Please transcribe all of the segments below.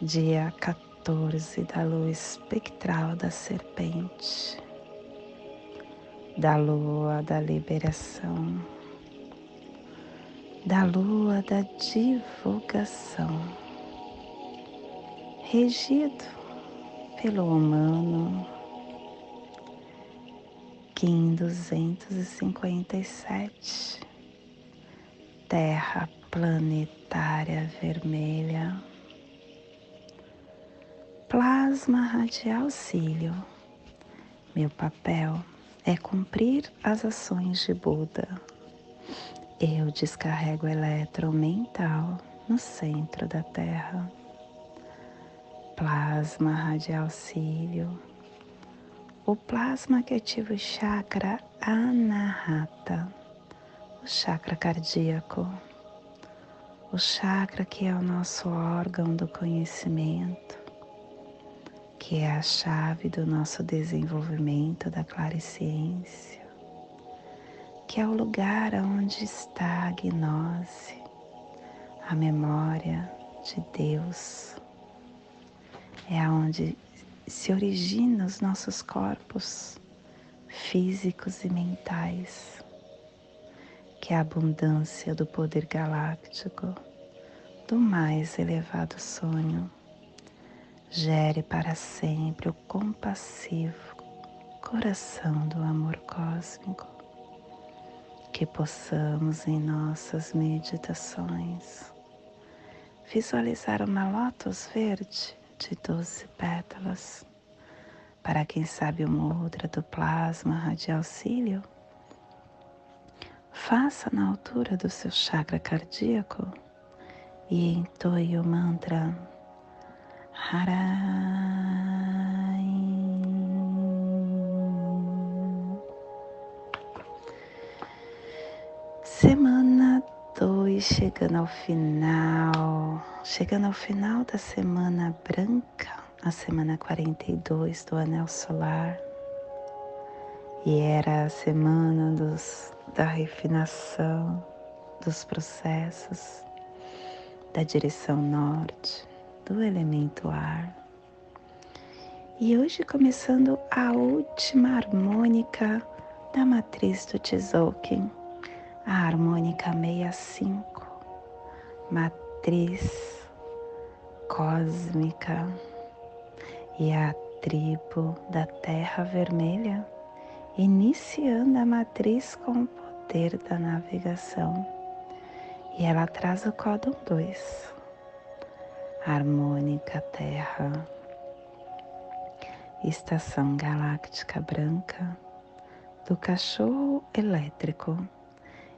dia 14 da lua espectral da serpente, da lua da liberação, da lua da divulgação, regido pelo humano. Kim 257, Terra planetária vermelha, plasma radial cílio. Meu papel é cumprir as ações de Buda. Eu descarrego elétron mental no centro da Terra. Plasma radial cílio. O plasma que ativa o chakra anahata, o chakra cardíaco o chakra que é o nosso órgão do conhecimento, que é a chave do nosso desenvolvimento da clareciência, que é o lugar onde está a gnose, a memória de Deus, é onde se originam os nossos corpos físicos e mentais que a abundância do poder galáctico do mais elevado sonho gere para sempre o compassivo coração do amor cósmico, que possamos em nossas meditações visualizar uma lótus verde de doze pétalas, para quem sabe o mudra do plasma radial cílio Faça na altura do seu chakra cardíaco e entoie o mantra Harai. Semana 2 chegando ao final, chegando ao final da semana branca, a semana 42 do anel solar. E era a semana dos da refinação dos processos, da direção norte, do elemento ar. E hoje começando a última harmônica da matriz do Tzolk'in, a harmônica 65, matriz cósmica e a tribo da Terra Vermelha iniciando a matriz com o poder da navegação. E ela traz o códon 2, harmônica Terra, estação galáctica branca do cachorro elétrico,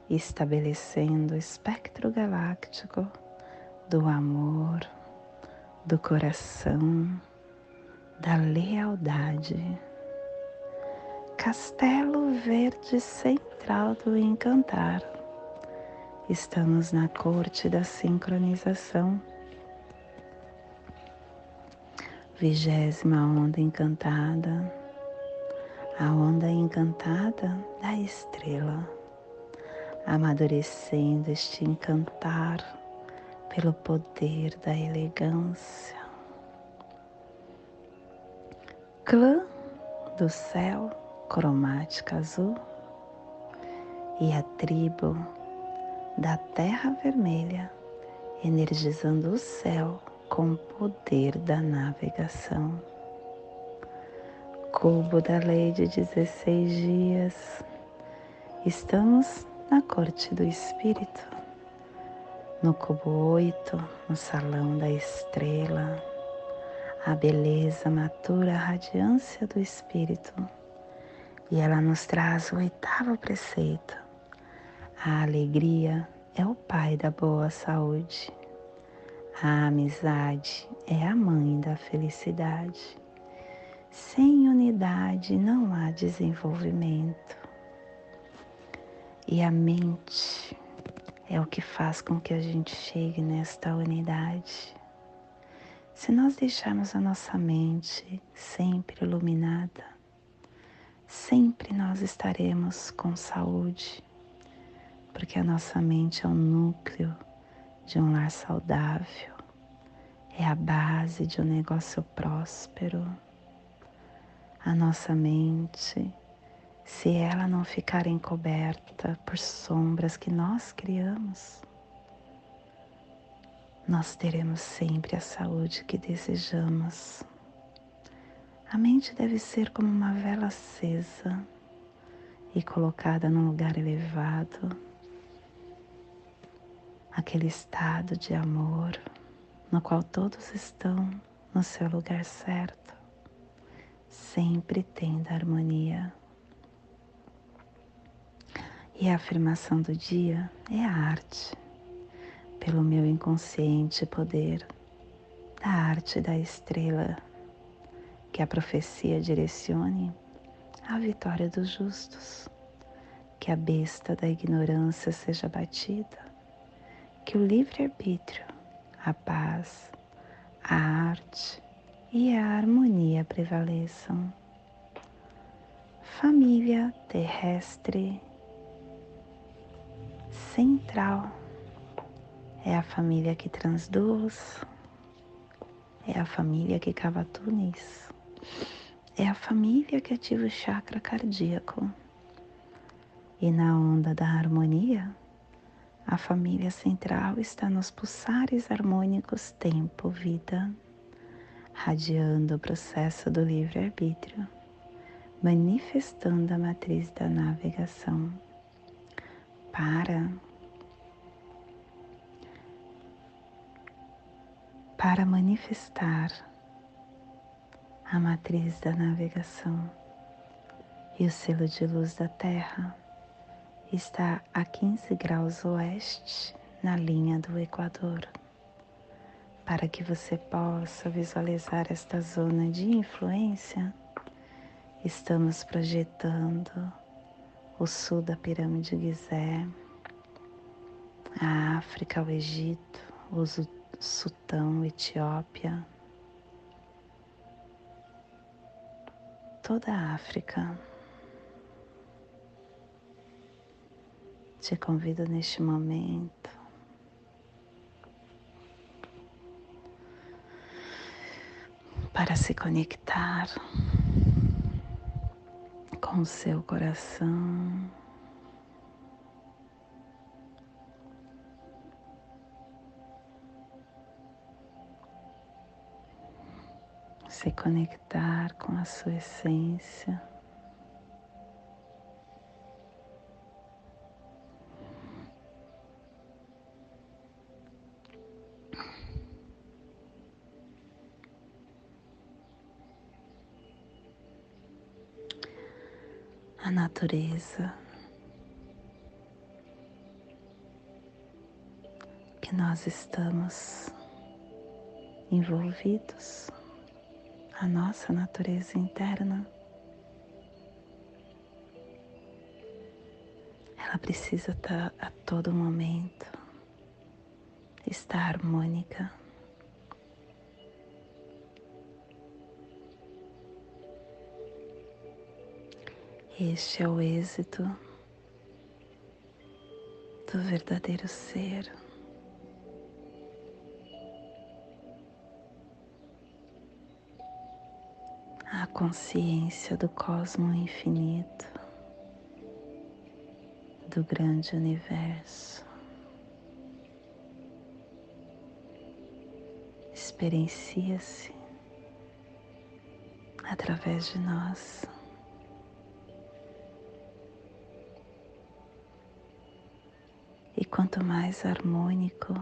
estabelecendo o espectro galáctico do amor, do coração, da lealdade Castelo Verde Central do Encantar. Estamos na corte da sincronização. Vigésima onda encantada, a onda encantada da estrela, amadurecendo este encantar pelo poder da elegância. Clã do céu cromática azul. E a tribo da terra vermelha, energizando o céu com o poder da navegação. Cubo da lei de 16 dias. Estamos na corte do espírito, no cubo 8, no salão da estrela. A beleza matura a radiância do espírito e ela nos traz o oitavo preceito. A alegria é o pai da boa saúde. A amizade é a mãe da felicidade. Sem unidade não há desenvolvimento. E a mente é o que faz com que a gente chegue nesta unidade. Se nós deixarmos a nossa mente sempre iluminada, sempre nós estaremos com saúde, porque a nossa mente é o núcleo de um lar saudável, é a base de um negócio próspero. A nossa mente, se ela não ficar encoberta por sombras que nós criamos, nós teremos sempre a saúde que desejamos. A mente deve ser como uma vela acesa e colocada num lugar elevado, aquele estado de amor no qual todos estão no seu lugar certo, sempre tendo harmonia. E a afirmação do dia é a arte pelo meu inconsciente poder da arte da estrela, que a profecia direcione a vitória dos justos, que a besta da ignorância seja batida, que o livre-arbítrio, a paz, a arte e a harmonia prevaleçam. Família terrestre central é a família que transduz, é a família que cava túneis, é a família que ativa o chakra cardíaco. E na onda da harmonia, a família central está nos pulsares harmônicos tempo-vida, radiando o processo do livre-arbítrio, manifestando a matriz da navegação. Para para manifestar a matriz da navegação e o selo de luz da Terra está a 15 graus oeste na linha do Equador. Para que você possa visualizar esta zona de influência, estamos projetando o sul da pirâmide Gizé, a África, o Egito, os Sutão, Etiópia, toda a África. Te convido neste momento para se conectar com o seu coração. se conectar com a sua essência. Natureza que nós estamos envolvidos a nossa natureza interna. Ela precisa estar a todo momento estar harmônica. Este é o êxito do verdadeiro ser. a consciência do cosmo infinito, do grande universo. Experiencia-se através de nós. Mais harmônico,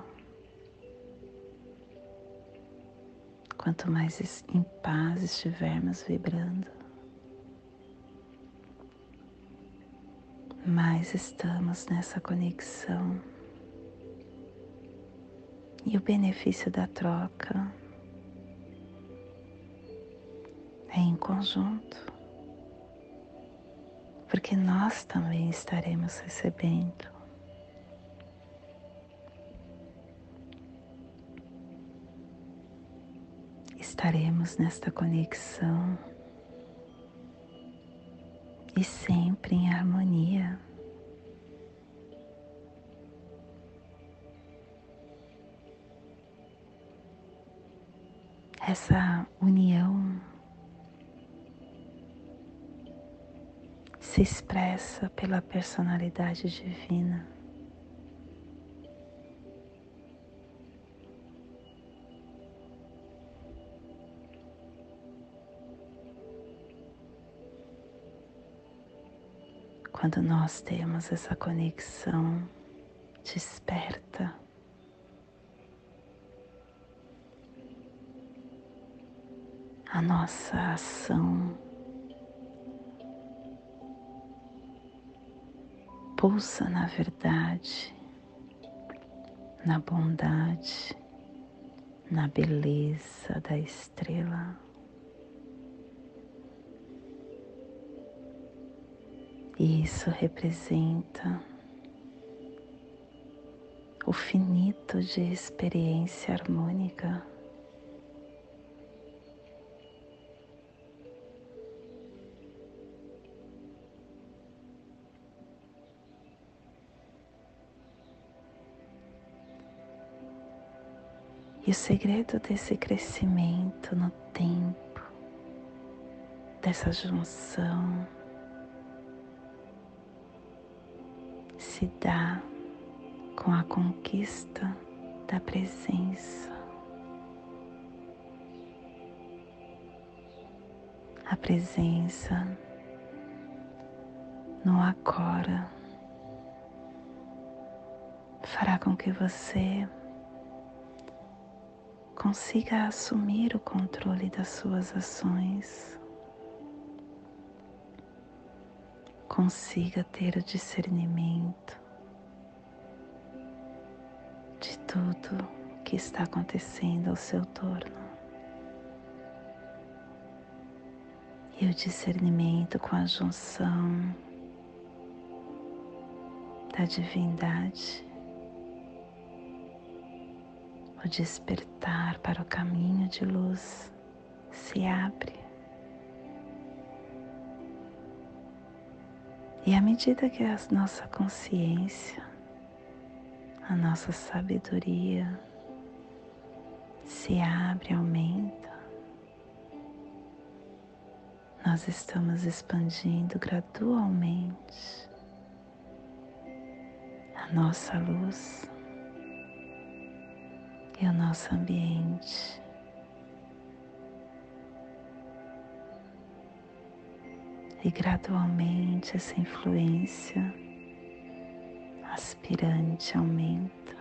Quanto mais em paz estivermos vibrando, mais estamos nessa conexão E o benefício da troca é em conjunto, porque nós também estaremos recebendo. Estaremos nesta conexão e sempre em harmonia. Essa união se expressa pela personalidade divina. Quando nós temos essa conexão desperta, a nossa ação pulsa na verdade, na bondade, na beleza da estrela. Isso representa o finito de experiência harmônica. E o segredo desse crescimento no tempo, dessa junção, se dá com a conquista da presença. A presença no agora fará com que você consiga assumir o controle das suas ações, consiga ter o discernimento de tudo que está acontecendo ao seu torno. E o discernimento com a junção da divindade o despertar para o caminho de luz se abre. E à medida que a nossa consciência, a nossa sabedoria se abre, aumenta, nós estamos expandindo gradualmente a nossa luz e o nosso ambiente. E gradualmente essa influência aspirante aumenta.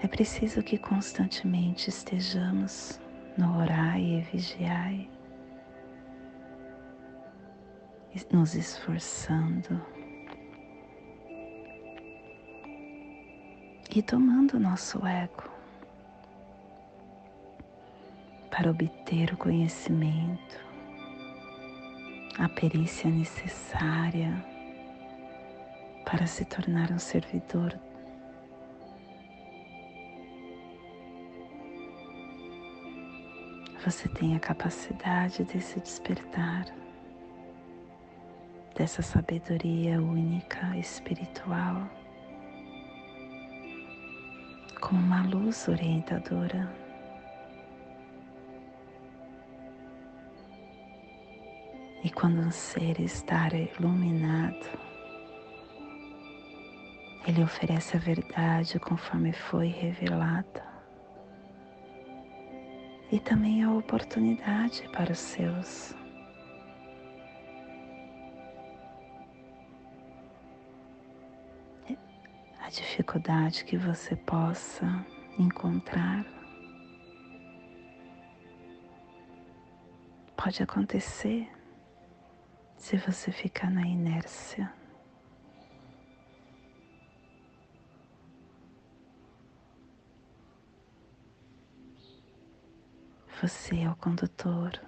É preciso que constantemente estejamos no orai e vigiai, nos esforçando e tomando nosso ego para obter o conhecimento, a perícia necessária para se tornar um servidor você tem a capacidade de se despertar dessa sabedoria única espiritual com uma luz orientadora. E quando um ser está iluminado, ele oferece a verdade conforme foi revelada e também a oportunidade para os seus. A dificuldade que você possa encontrar pode acontecer se você ficar na inércia. Você é o condutor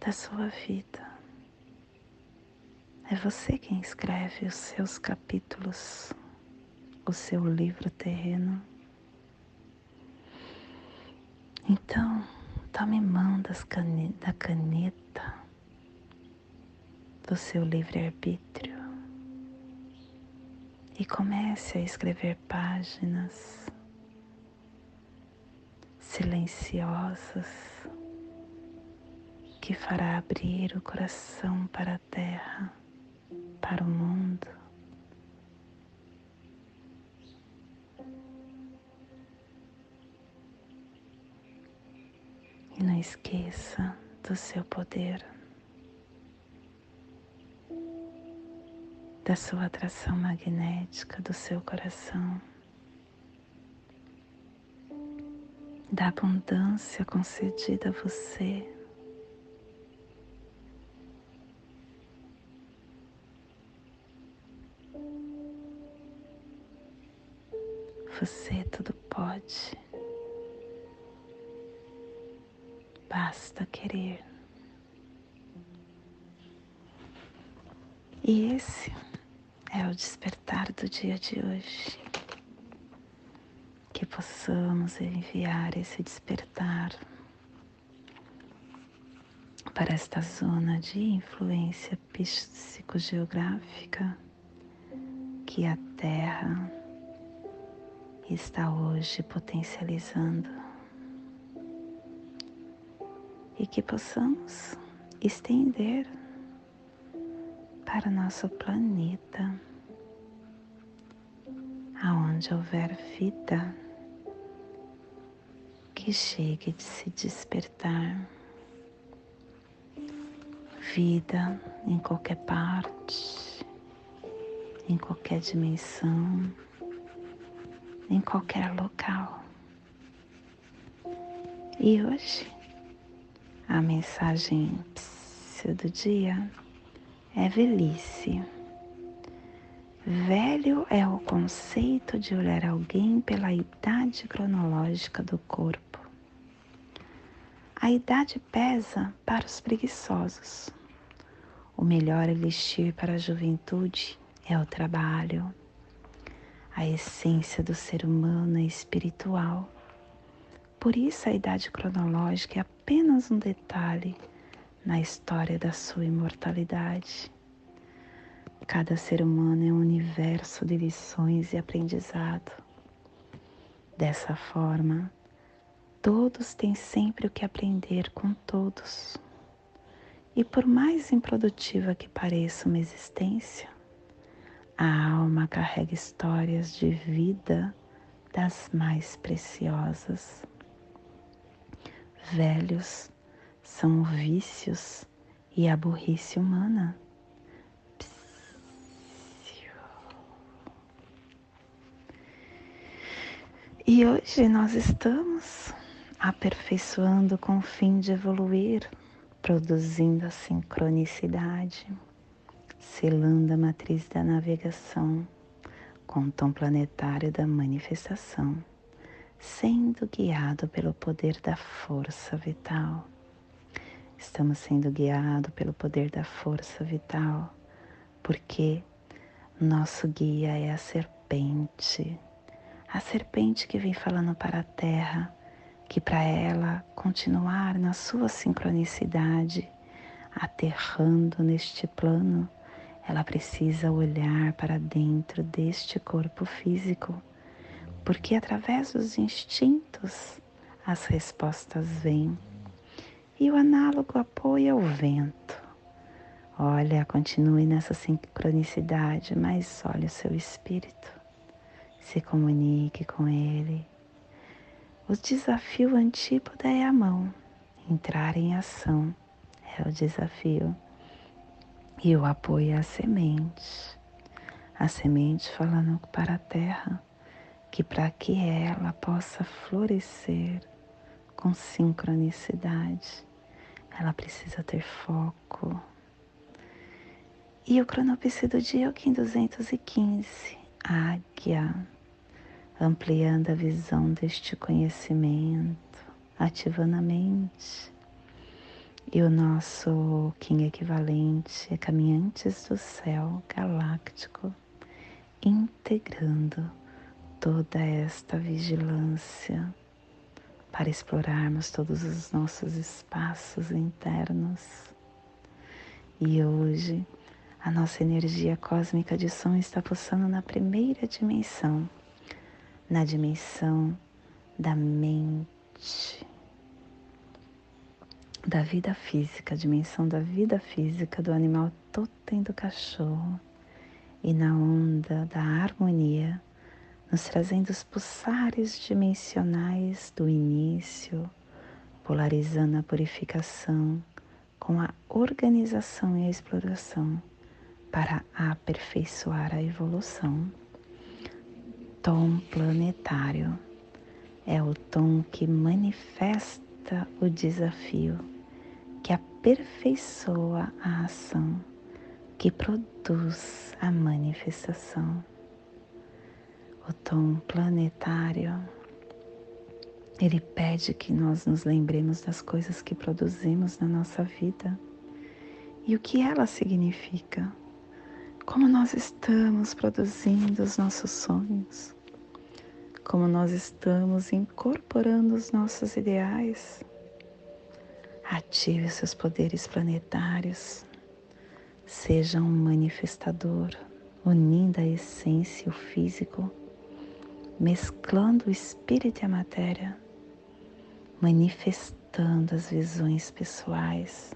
da sua vida. É você quem escreve os seus capítulos, o seu livro terreno. Então, tome mão cane da caneta do seu livre-arbítrio e comece a escrever páginas silenciosas que fará abrir o coração para a terra, para o mundo. Esqueça do seu poder, da sua atração magnética do seu coração, da abundância concedida a você. Você tudo pode. Basta querer. E esse é o despertar do dia de hoje. Que possamos enviar esse despertar para esta zona de influência psicogeográfica que a Terra está hoje potencializando e que possamos estender para nosso planeta, aonde houver vida, que chegue de se despertar, vida em qualquer parte, em qualquer dimensão, em qualquer local. E hoje a mensagem do dia é velhice. Velho é o conceito de olhar alguém pela idade cronológica do corpo. A idade pesa para os preguiçosos. O melhor elixir para a juventude é o trabalho. A essência do ser humano é espiritual por isso, a idade cronológica é apenas um detalhe na história da sua imortalidade. Cada ser humano é um universo de lições e aprendizado. Dessa forma, todos têm sempre o que aprender com todos. E por mais improdutiva que pareça uma existência, a alma carrega histórias de vida das mais preciosas velhos são vícios e a burrice humana. E hoje nós estamos aperfeiçoando com o fim de evoluir, produzindo a sincronicidade, selando a matriz da navegação com o tom planetário da manifestação sendo guiado pelo poder da força vital. Estamos sendo guiados pelo poder da força vital, porque nosso guia é a serpente, a serpente que vem falando para a terra, que para ela continuar na sua sincronicidade, aterrando neste plano, ela precisa olhar para dentro deste corpo físico porque através dos instintos as respostas vêm. E o análogo apoia o vento. Olha, continue nessa sincronicidade, mas olhe o seu espírito. Se comunique com ele. O desafio antípoda é a mão. Entrar em ação é o desafio. E o apoio é a semente. A semente falando para a terra que para que ela possa florescer com sincronicidade, ela precisa ter foco. E o cronopse do dia é o Kim 215, águia. ampliando a visão deste conhecimento, ativando a mente. E o nosso Kim equivalente é Caminhantes do Céu Galáctico, integrando toda esta vigilância para explorarmos todos os nossos espaços internos. E hoje a nossa energia cósmica de som está pulsando na primeira dimensão, na dimensão da mente, da vida física, a dimensão da vida física do animal totem do cachorro e na onda da harmonia nos trazendo os pulsares dimensionais do início, polarizando a purificação com a organização e a exploração para aperfeiçoar a evolução. Tom planetário é o tom que manifesta o desafio, que aperfeiçoa a ação, que produz a manifestação o tom planetário, ele pede que nós nos lembremos das coisas que produzimos na nossa vida e o que ela significa, como nós estamos produzindo os nossos sonhos, como nós estamos incorporando os nossos ideais. Ative seus poderes planetários, seja um manifestador, unindo a essência e o físico mesclando o espírito e a matéria, manifestando as visões pessoais,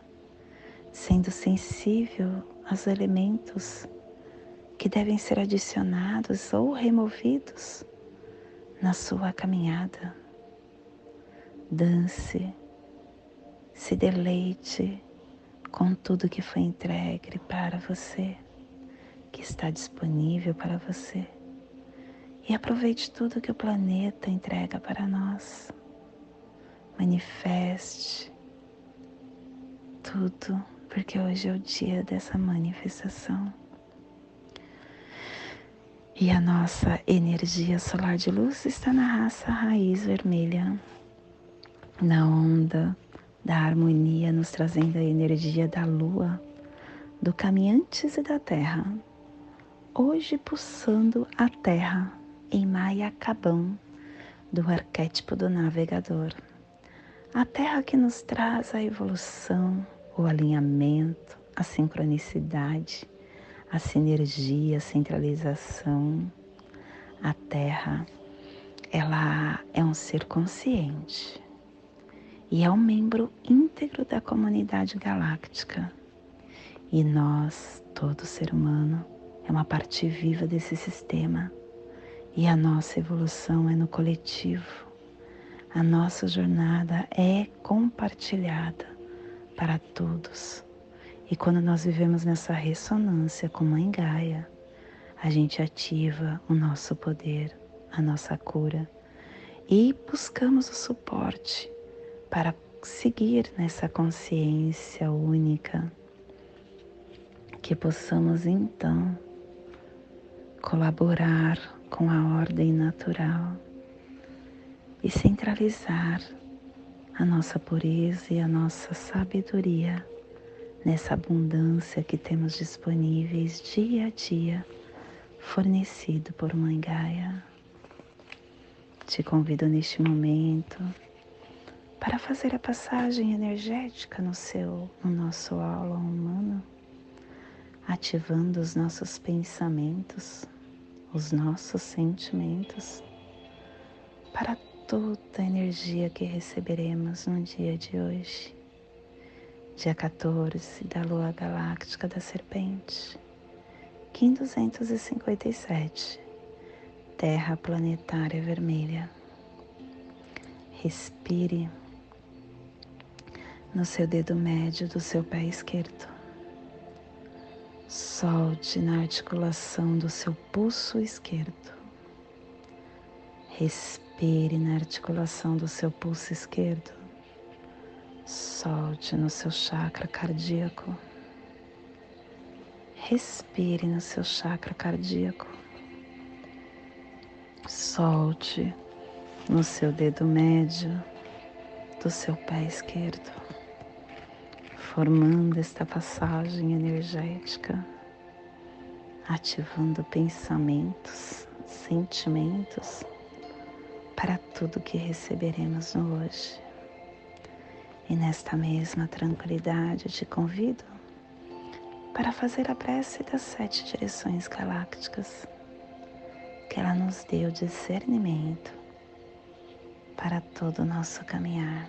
sendo sensível aos elementos que devem ser adicionados ou removidos na sua caminhada. Dance, se deleite com tudo que foi entregue para você, que está disponível para você e aproveite tudo que o planeta entrega para nós. Manifeste tudo, porque hoje é o dia dessa manifestação. E a nossa energia solar de luz está na raça raiz vermelha, na onda da harmonia, nos trazendo a energia da lua, do caminhantes e da terra. Hoje pulsando a terra em Maya Kabam, do arquétipo do navegador. A Terra que nos traz a evolução, o alinhamento, a sincronicidade, a sinergia, a centralização. A Terra, ela é um ser consciente e é um membro íntegro da comunidade galáctica. E nós, todo ser humano, é uma parte viva desse sistema e a nossa evolução é no coletivo. A nossa jornada é compartilhada para todos. E quando nós vivemos nessa ressonância com Mãe Gaia, a gente ativa o nosso poder, a nossa cura e buscamos o suporte para seguir nessa consciência única, que possamos então colaborar com a ordem natural e centralizar a nossa pureza e a nossa sabedoria nessa abundância que temos disponíveis dia a dia, fornecido por Mãe Gaia. Te convido neste momento para fazer a passagem energética no seu, no nosso aula humano, ativando os nossos pensamentos os nossos sentimentos para toda a energia que receberemos no dia de hoje, dia 14 da Lua Galáctica da Serpente, Kim 257, Terra Planetária Vermelha. Respire no seu dedo médio do seu pé esquerdo Solte na articulação do seu pulso esquerdo. Respire na articulação do seu pulso esquerdo. Solte no seu chakra cardíaco. Respire no seu chakra cardíaco. Solte no seu dedo médio do seu pé esquerdo, formando esta passagem energética, ativando pensamentos, sentimentos para tudo que receberemos no hoje. E nesta mesma tranquilidade te convido para fazer a prece das sete direções galácticas, que ela nos o discernimento para todo o nosso caminhar,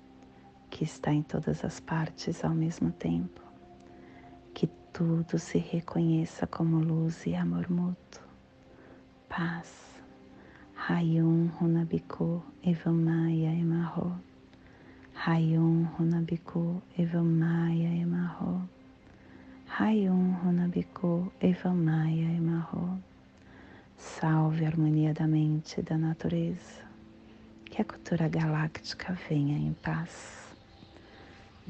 que está em todas as partes ao mesmo tempo, que tudo se reconheça como luz e amor mútuo, paz. Hayum Runabiku Evamaya Emarro. Hayum Runabiku Evamaya Emarro. Rayum Runabiku Evamaya Emarro. Salve a harmonia da mente e da natureza. Que a cultura galáctica venha em paz.